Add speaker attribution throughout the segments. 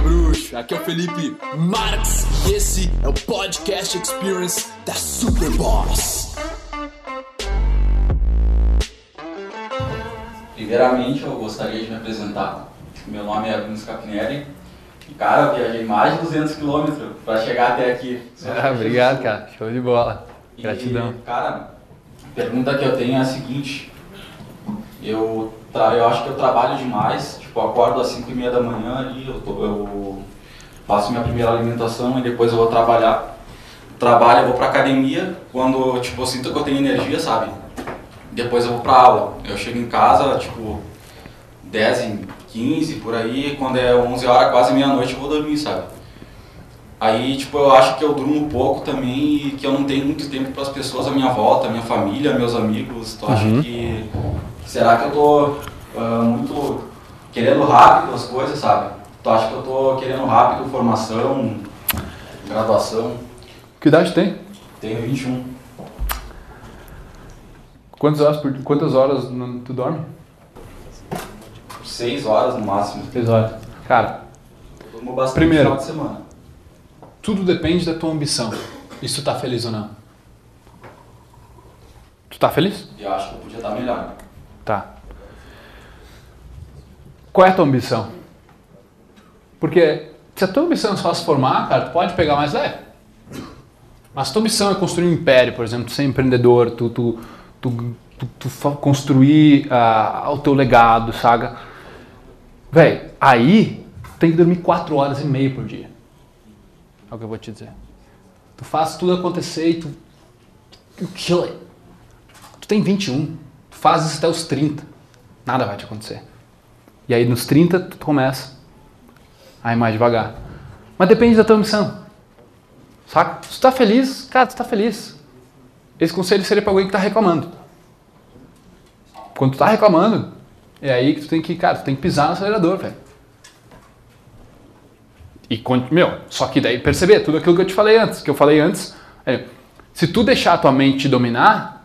Speaker 1: meu bruxo? Aqui é o Felipe Marx e esse é o Podcast Experience da Superboss.
Speaker 2: Primeiramente, eu gostaria de me apresentar. Meu nome é Bruno Capinelli. E, cara, eu viajei mais de 200 quilômetros para chegar até aqui.
Speaker 3: Ah, obrigado, cara. Show de bola.
Speaker 2: E,
Speaker 3: Gratidão.
Speaker 2: Cara, a pergunta que eu tenho é a seguinte. Eu, eu acho que eu trabalho demais. Tipo, acordo às 5 e meia da manhã ali, eu, tô- eu faço minha primeira alimentação e depois eu vou trabalhar. Trabalho, eu vou pra academia quando tipo, eu sinto que eu tenho energia, sabe? Depois eu vou pra aula. Eu chego em casa, tipo, 10 e 15 por aí, quando é 11 horas, quase meia-noite, eu vou dormir, sabe? Aí, tipo, eu acho que eu durmo pouco também e que eu não tenho muito tempo para as pessoas à minha volta, minha família, meus amigos. Tu acha que. Será que eu tô ah, muito querendo rápido as coisas, sabe? Tu acha que eu tô querendo rápido formação, graduação?
Speaker 3: Que idade tem?
Speaker 2: Tenho 21.
Speaker 3: Quantas horas, por, quantas horas tu dorme?
Speaker 2: 6 horas no máximo.
Speaker 3: Três horas. Cara,
Speaker 2: Eu durmo bastante
Speaker 3: Primeiro.
Speaker 2: no final de semana.
Speaker 3: tudo depende da tua ambição. E se tu tá feliz ou não. Tu tá feliz?
Speaker 2: Eu acho que eu podia estar melhor.
Speaker 3: Tá. Qual é a tua ambição? Porque se a tua ambição é só se formar, cara, tu pode pegar mais leve. Mas se tua ambição é construir um império, por exemplo, tu ser empreendedor, tu, tu, tu, tu, construir ah, o teu legado, saga. Véi, aí tem que dormir 4 horas e meia por dia. É o que eu vou te dizer. Tu faz tudo acontecer e tu. You kill it. Tu tem 21. Faz isso até os 30. Nada vai te acontecer. E aí nos 30 tu começa a ir mais devagar. Mas depende da tua missão. Saca? Se tu tá feliz, cara, tu tá feliz. Esse conselho seria pra alguém que tá reclamando. Quando tu tá reclamando, é aí que tu tem que, cara, tu tem que pisar no acelerador, velho. E, meu, só que daí perceber tudo aquilo que eu te falei antes, que eu falei antes, é, se tu deixar a tua mente te dominar,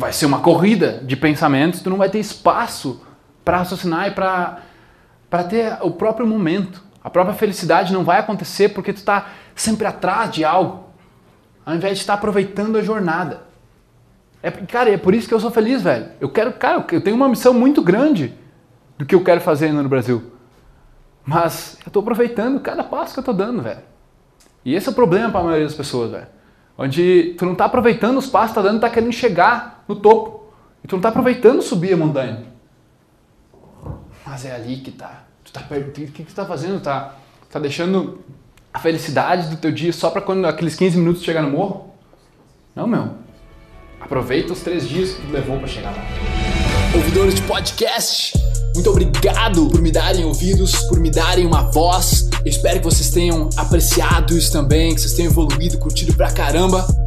Speaker 3: vai ser uma corrida de pensamentos, tu não vai ter espaço para raciocinar e para ter o próprio momento. A própria felicidade não vai acontecer porque tu tá sempre atrás de algo, ao invés de estar aproveitando a jornada. É, cara, é por isso que eu sou feliz, velho. Eu quero, cara, eu tenho uma missão muito grande do que eu quero fazer no Brasil. Mas eu tô aproveitando cada passo que eu tô dando, velho. E esse é o problema para a maioria das pessoas, velho. Onde tu não tá aproveitando os passos que tá dando, tá querendo chegar no topo. E tu não tá aproveitando subir a montanha. Mas é ali que tá. Tu tá per- o que, que tu tá fazendo? Tá, tá deixando a felicidade do teu dia só para quando aqueles 15 minutos chegar no morro? Não, meu. Aproveita os três dias que tu levou para chegar lá.
Speaker 1: Ouvidores de podcast, muito obrigado por me darem ouvidos, por me darem uma voz. Eu espero que vocês tenham apreciado isso também, que vocês tenham evoluído, curtido pra caramba.